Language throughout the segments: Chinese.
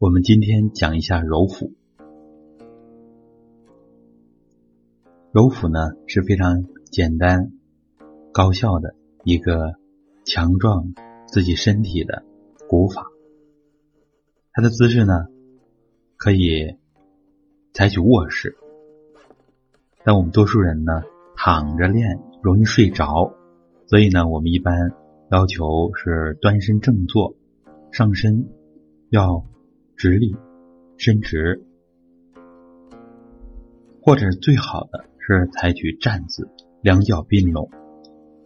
我们今天讲一下揉腹。揉腹呢是非常简单、高效的一个强壮自己身体的古法。它的姿势呢可以采取卧式，但我们多数人呢躺着练容易睡着，所以呢我们一般要求是端身正坐，上身要。直立，伸直，或者最好的是采取站姿，两脚并拢，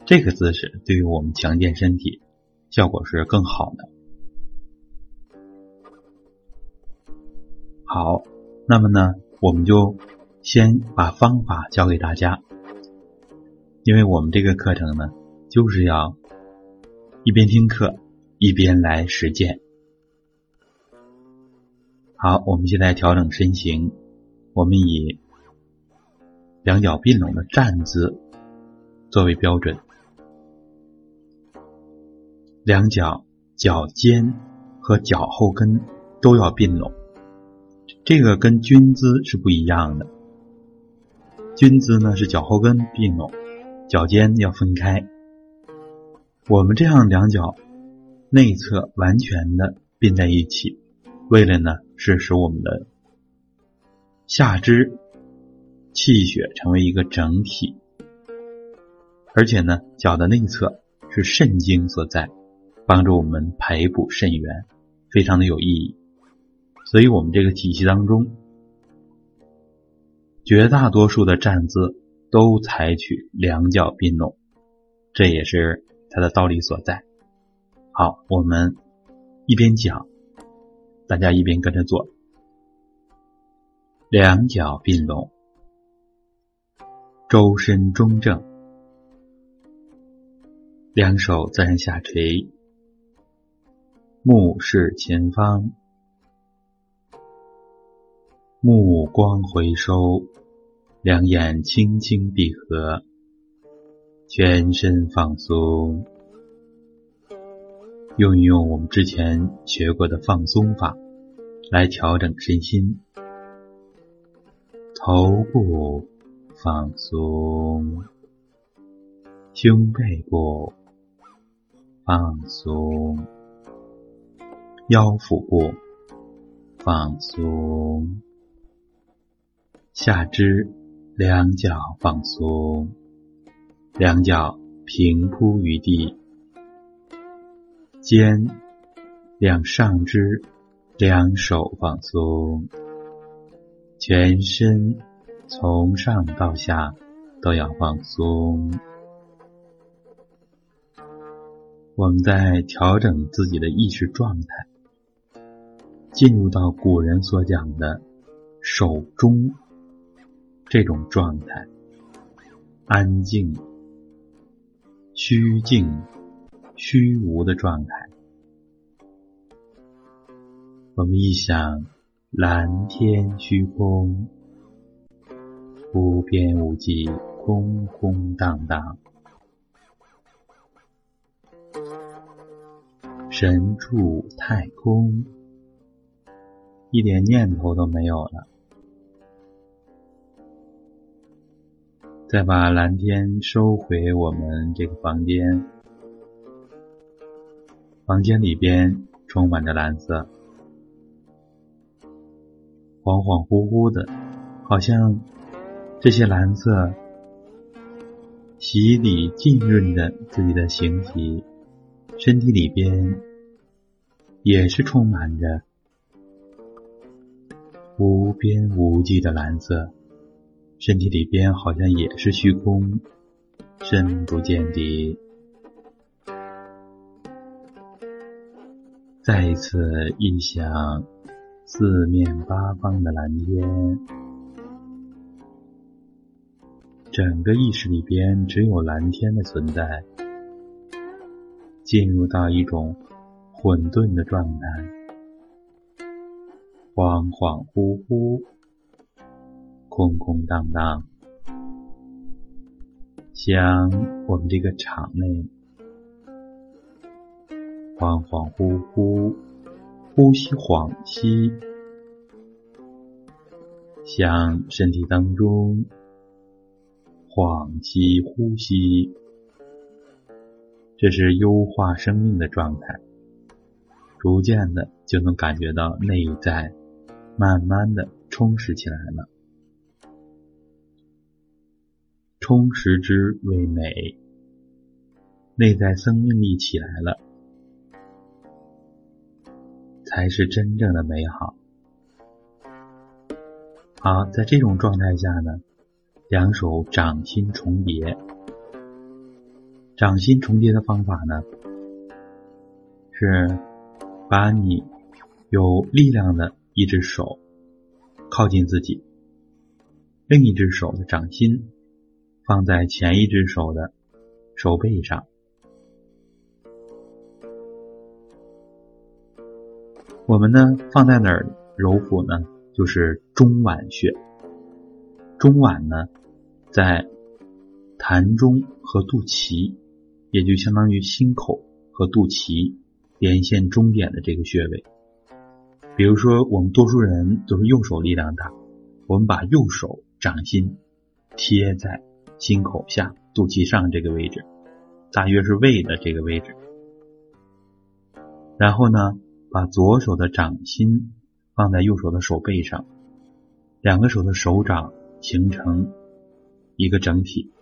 这个姿势对于我们强健身体效果是更好的。好，那么呢，我们就先把方法教给大家，因为我们这个课程呢，就是要一边听课一边来实践。好，我们现在调整身形，我们以两脚并拢的站姿作为标准，两脚脚尖和脚后跟都要并拢，这个跟军姿是不一样的。军姿呢是脚后跟并拢，脚尖要分开。我们这样两脚内侧完全的并在一起，为了呢。是使我们的下肢气血成为一个整体，而且呢，脚的内侧是肾经所在，帮助我们排补肾源，非常的有意义。所以，我们这个体系当中，绝大多数的站姿都采取两脚并拢，这也是它的道理所在。好，我们一边讲。大家一边跟着做，两脚并拢，周身中正，两手自然下垂，目视前方，目光回收，两眼轻轻闭合，全身放松。用一用我们之前学过的放松法。来调整身心，头部放松，胸背部放松，腰腹部放松，下肢两脚放松，两脚平铺于地。肩、两上肢、两手放松，全身从上到下都要放松。我们在调整自己的意识状态，进入到古人所讲的手中这种状态，安静、虚静。虚无的状态，我们一想，蓝天虚空，无边无际，空空荡荡，神处太空，一点念头都没有了。再把蓝天收回我们这个房间。房间里边充满着蓝色，恍恍惚惚的，好像这些蓝色洗礼浸润着自己的形体，身体里边也是充满着无边无际的蓝色，身体里边好像也是虚空，深不见底。再一次一想，四面八方的蓝天，整个意识里边只有蓝天的存在，进入到一种混沌的状态，恍恍惚惚，空空荡荡，像我们这个场内。恍恍惚惚，呼吸恍兮，向身体当中恍兮呼吸，这是优化生命的状态。逐渐的就能感觉到内在慢慢的充实起来了，充实之为美，内在生命力起来了，才是真正的美好。好，在这种状态下呢，两手掌心重叠，掌心重叠的方法呢是。把你有力量的一只手靠近自己，另一只手的掌心放在前一只手的手背上。我们呢放在哪儿揉腹呢？就是中脘穴。中脘呢在膻中和肚脐，也就相当于心口和肚脐。连线中点的这个穴位，比如说我们多数人都是右手力量大，我们把右手掌心贴在心口下肚脐上这个位置，大约是胃的这个位置。然后呢，把左手的掌心放在右手的手背上，两个手的手掌形成一个整体，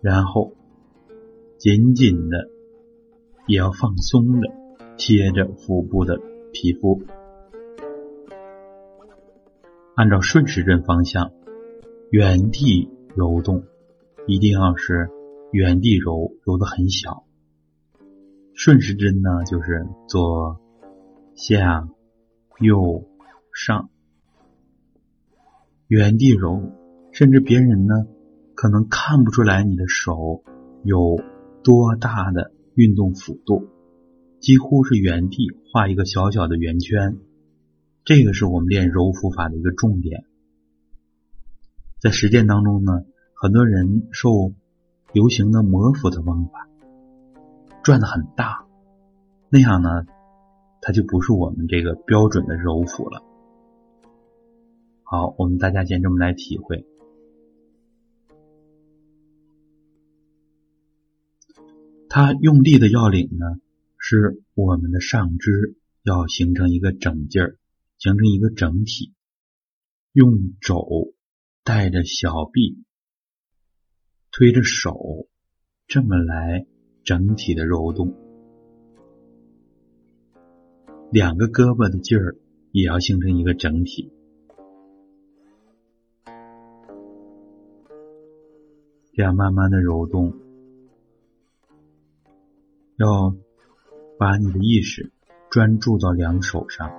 然后紧紧的。也要放松的贴着腹部的皮肤，按照顺时针方向原地揉动，一定要是原地揉，揉的很小。顺时针呢，就是左下右上，原地揉，甚至别人呢可能看不出来你的手有多大的。运动幅度几乎是原地画一个小小的圆圈，这个是我们练揉腹法的一个重点。在实践当中呢，很多人受流行的摩腹的方法转的很大，那样呢，它就不是我们这个标准的揉腹了。好，我们大家先这么来体会。它用力的要领呢，是我们的上肢要形成一个整劲儿，形成一个整体，用肘带着小臂，推着手，这么来整体的揉动，两个胳膊的劲儿也要形成一个整体，这样慢慢的揉动。要把你的意识专注到两手上，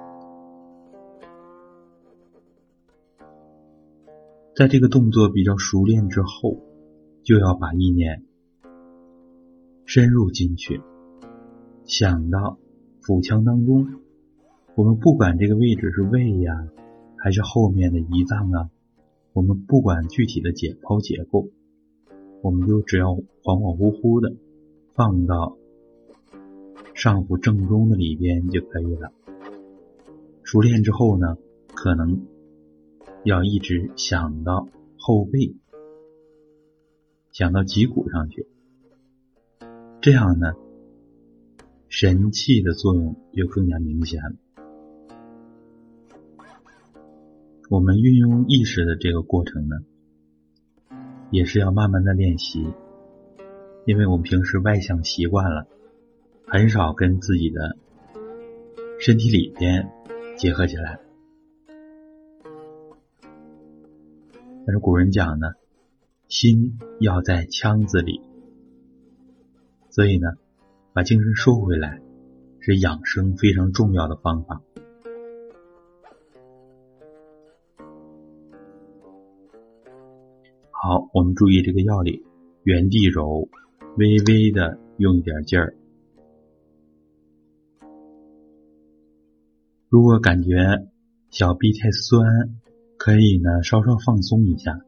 在这个动作比较熟练之后，就要把意念深入进去，想到腹腔当中。我们不管这个位置是胃呀，还是后面的胰脏啊，我们不管具体的解剖结构，我们就只要恍恍惚惚的放到。上腹正中的里边就可以了。熟练之后呢，可能要一直想到后背，想到脊骨上去，这样呢，神气的作用就更加明显了。我们运用意识的这个过程呢，也是要慢慢的练习，因为我们平时外向习惯了。很少跟自己的身体里边结合起来，但是古人讲呢，心要在腔子里，所以呢，把精神收回来是养生非常重要的方法。好，我们注意这个要领：原地揉，微微的用一点劲儿。如果感觉小臂太酸，可以呢稍稍放松一下，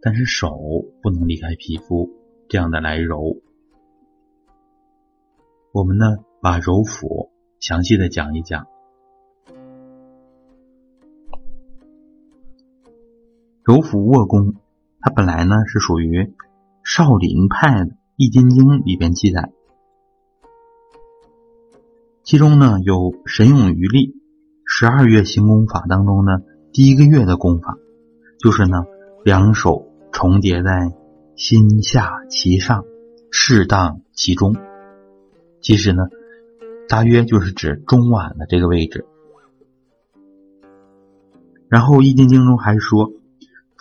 但是手不能离开皮肤，这样的来揉。我们呢把揉腹详细的讲一讲。揉腹握功它本来呢是属于少林派的《易筋经》里边记载，其中呢有神勇于力十二月行功法当中呢，第一个月的功法就是呢两手重叠在心下其上，适当其中。其实呢，大约就是指中脘的这个位置。然后《易筋经》中还说。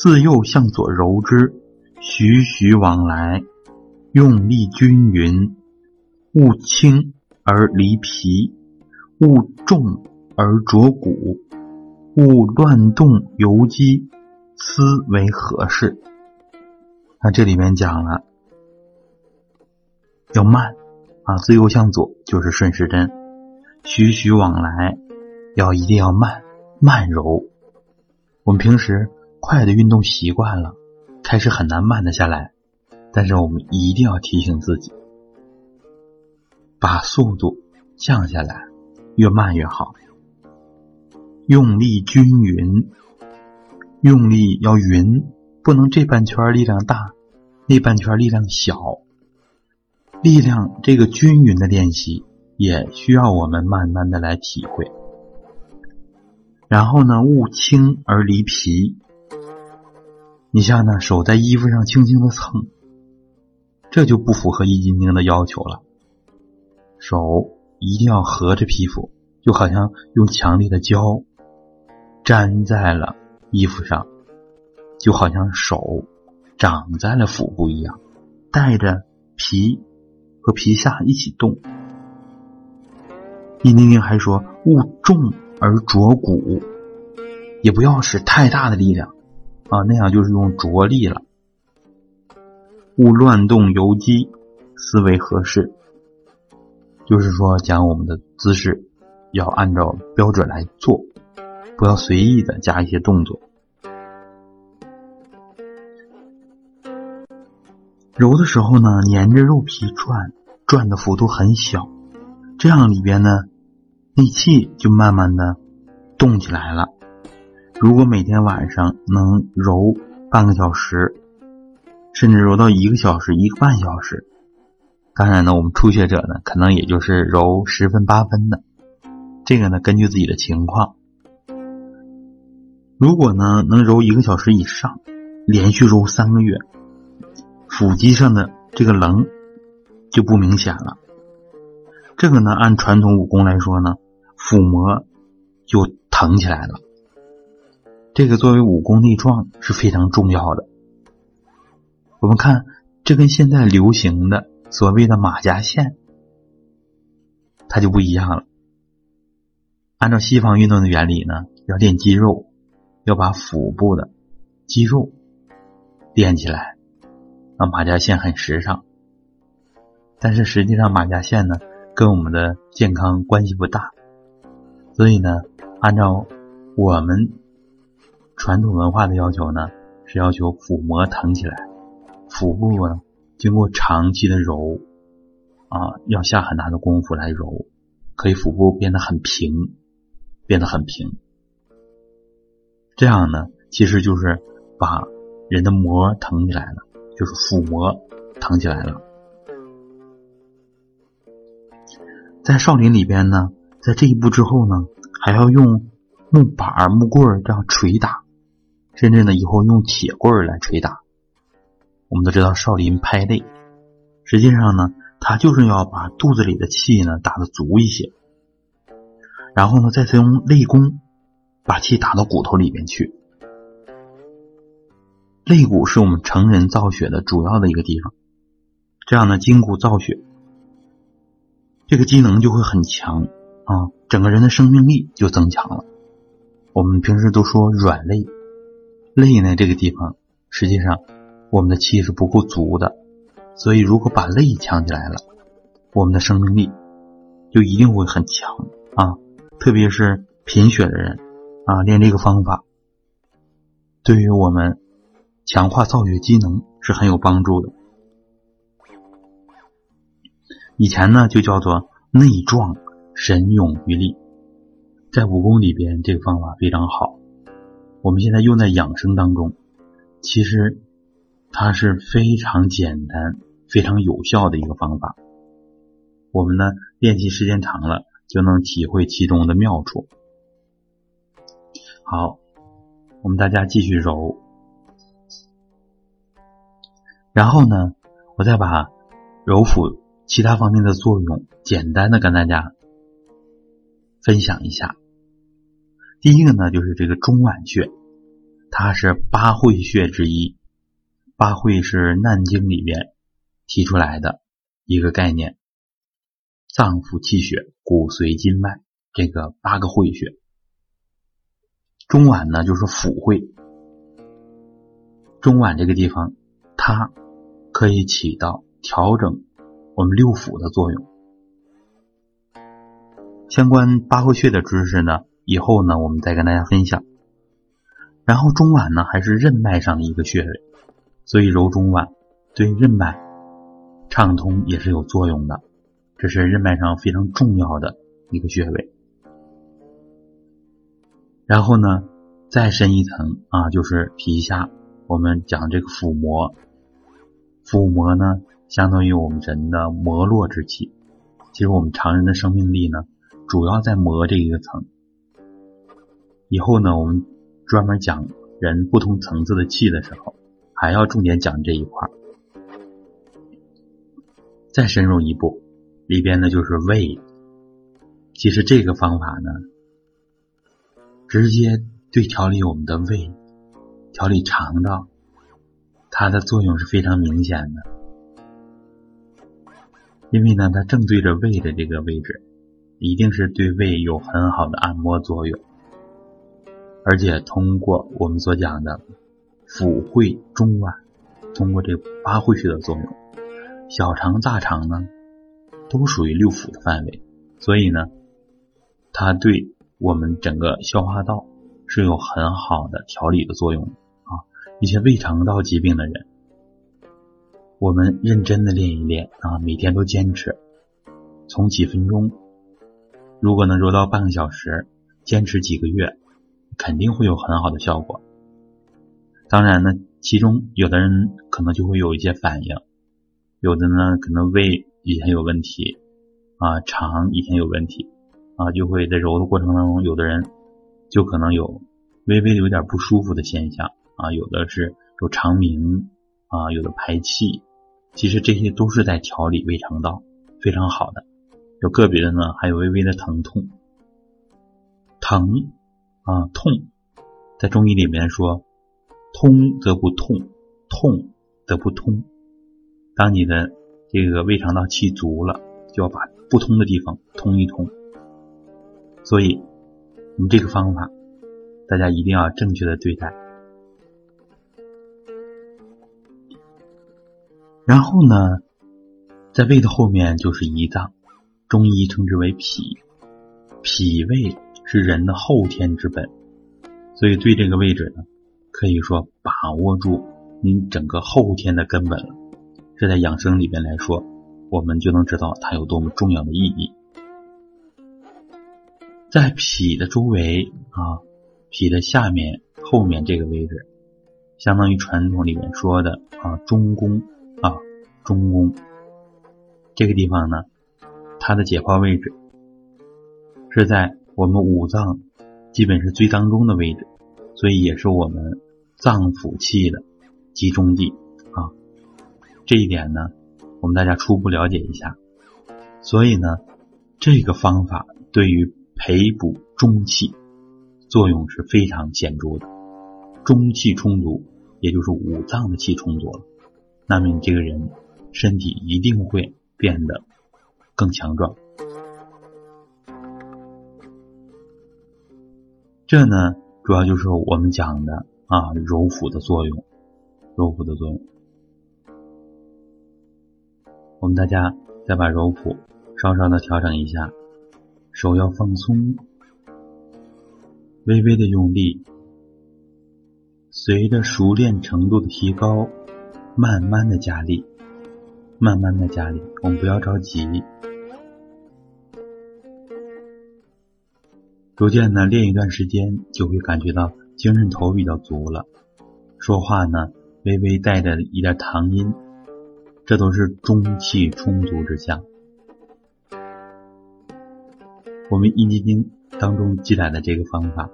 自右向左揉之，徐徐往来，用力均匀，勿轻而离皮，勿重而着骨，勿乱动游肌，思为合适。那这里面讲了，要慢啊，自右向左就是顺时针，徐徐往来，要一定要慢慢揉。我们平时。快的运动习惯了，开始很难慢得下来。但是我们一定要提醒自己，把速度降下来，越慢越好。用力均匀，用力要匀，不能这半圈力量大，那半圈力量小。力量这个均匀的练习，也需要我们慢慢的来体会。然后呢，勿轻而离皮。你像呢，手在衣服上轻轻的蹭，这就不符合易筋经的要求了。手一定要合着皮肤，就好像用强力的胶粘在了衣服上，就好像手长在了腹部一样，带着皮和皮下一起动。易筋经还说，勿重而着骨，也不要使太大的力量。啊，那样就是用着力了。勿乱动游肌，思维合适。就是说，讲我们的姿势要按照标准来做，不要随意的加一些动作。揉的时候呢，沿着肉皮转，转的幅度很小，这样里边呢，内气就慢慢的动起来了。如果每天晚上能揉半个小时，甚至揉到一个小时、一个半小时，当然呢，我们初学者呢，可能也就是揉十分八分的。这个呢，根据自己的情况。如果呢能揉一个小时以上，连续揉三个月，腹肌上的这个棱就不明显了。这个呢，按传统武功来说呢，腹膜就疼起来了。这个作为武功内壮是非常重要的。我们看，这跟现在流行的所谓的马甲线，它就不一样了。按照西方运动的原理呢，要练肌肉，要把腹部的肌肉练起来。啊，马甲线很时尚，但是实际上马甲线呢，跟我们的健康关系不大。所以呢，按照我们。传统文化的要求呢，是要求腹膜腾起来，腹部呢经过长期的揉，啊，要下很大的功夫来揉，可以腹部变得很平，变得很平。这样呢，其实就是把人的膜腾起来了，就是腹膜腾起来了。在少林里边呢，在这一步之后呢，还要用木板、木棍这样捶打。甚至呢，以后用铁棍来捶打。我们都知道少林拍肋，实际上呢，他就是要把肚子里的气呢打得足一些，然后呢，再次用肋功把气打到骨头里面去。肋骨是我们成人造血的主要的一个地方，这样呢，筋骨造血，这个机能就会很强啊，整个人的生命力就增强了。我们平时都说软肋。肋呢，这个地方实际上我们的气是不够足的，所以如果把肋强起来了，我们的生命力就一定会很强啊！特别是贫血的人啊，练这个方法对于我们强化造血机能是很有帮助的。以前呢，就叫做内壮神勇于力，在武功里边，这个方法非常好。我们现在用在养生当中，其实它是非常简单、非常有效的一个方法。我们呢练习时间长了，就能体会其中的妙处。好，我们大家继续揉，然后呢，我再把揉腹其他方面的作用简单的跟大家分享一下。第一个呢，就是这个中脘穴，它是八会穴之一。八会是《难经》里边提出来的一个概念，脏腑气血、骨髓筋脉这个八个会穴。中脘呢，就是腑会。中脘这个地方，它可以起到调整我们六腑的作用。相关八会穴的知识呢？以后呢，我们再跟大家分享。然后中脘呢，还是任脉上的一个穴位，所以揉中脘对任脉畅通也是有作用的。这是任脉上非常重要的一个穴位。然后呢，再深一层啊，就是皮下，我们讲这个腹膜。腹膜呢，相当于我们人的膜络之气。其实我们常人的生命力呢，主要在膜这一个层。以后呢，我们专门讲人不同层次的气的时候，还要重点讲这一块再深入一步，里边呢就是胃。其实这个方法呢，直接对调理我们的胃、调理肠道，它的作用是非常明显的。因为呢，它正对着胃的这个位置，一定是对胃有很好的按摩作用。而且通过我们所讲的腑会中脘，通过这八会穴的作用，小肠、大肠呢都属于六腑的范围，所以呢，它对我们整个消化道是有很好的调理的作用啊。一些胃肠道疾病的人，我们认真的练一练啊，每天都坚持，从几分钟，如果能揉到半个小时，坚持几个月。肯定会有很好的效果。当然呢，其中有的人可能就会有一些反应，有的呢可能胃以前有问题啊，肠以前有问题啊，就会在揉的过程当中，有的人就可能有微微的有点不舒服的现象啊，有的是有肠鸣啊，有的排气，其实这些都是在调理胃肠道，非常好的。有个别的呢，还有微微的疼痛，疼。啊，痛，在中医里面说，通则不痛，痛则不通。当你的这个胃肠道气足了，就要把不通的地方通一通。所以，你这个方法，大家一定要正确的对待。然后呢，在胃的后面就是胰脏，中医称之为脾，脾胃。是人的后天之本，所以对这个位置呢，可以说把握住您整个后天的根本了。这在养生里边来说，我们就能知道它有多么重要的意义。在脾的周围啊，脾的下面、后面这个位置，相当于传统里面说的啊中宫啊中宫这个地方呢，它的解剖位置是在。我们五脏基本是最当中的位置，所以也是我们脏腑气的集中地啊。这一点呢，我们大家初步了解一下。所以呢，这个方法对于培补中气作用是非常显著的。中气充足，也就是五脏的气充足了，那么你这个人身体一定会变得更强壮。这呢，主要就是我们讲的啊，揉腹的作用，揉腹的作用。我们大家再把揉腹稍稍的调整一下，手要放松，微微的用力，随着熟练程度的提高，慢慢的加力，慢慢的加力，我们不要着急。逐渐呢，练一段时间就会感觉到精神头比较足了，说话呢微微带着一点唐音，这都是中气充足之象。我们易筋经当中记载的这个方法，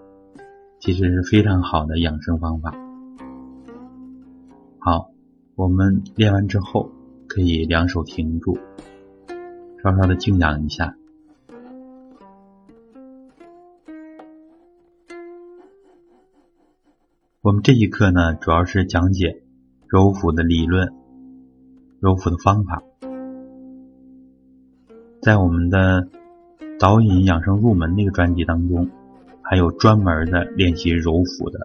其实是非常好的养生方法。好，我们练完之后可以两手停住，稍稍的静养一下。我们这一课呢，主要是讲解揉腹的理论、揉腹的方法，在我们的。导引养生入门那个专辑当中，还有专门的练习揉腹的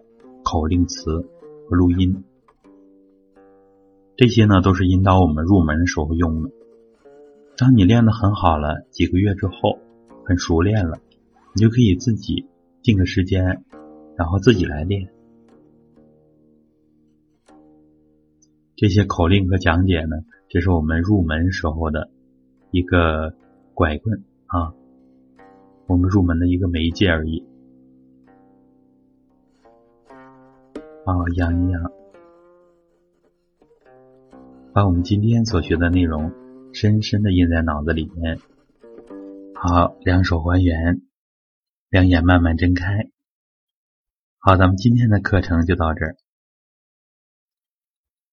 口令词和录音，这些呢都是引导我们入门时候用的。当你练得很好了，几个月之后很熟练了，你就可以自己定个时间，然后自己来练。这些口令和讲解呢，这是我们入门时候的一个拐棍啊。我们入门的一个媒介而已。好，养一养，把我们今天所学的内容深深的印在脑子里面。好，两手还原，两眼慢慢睁开。好，咱们今天的课程就到这儿。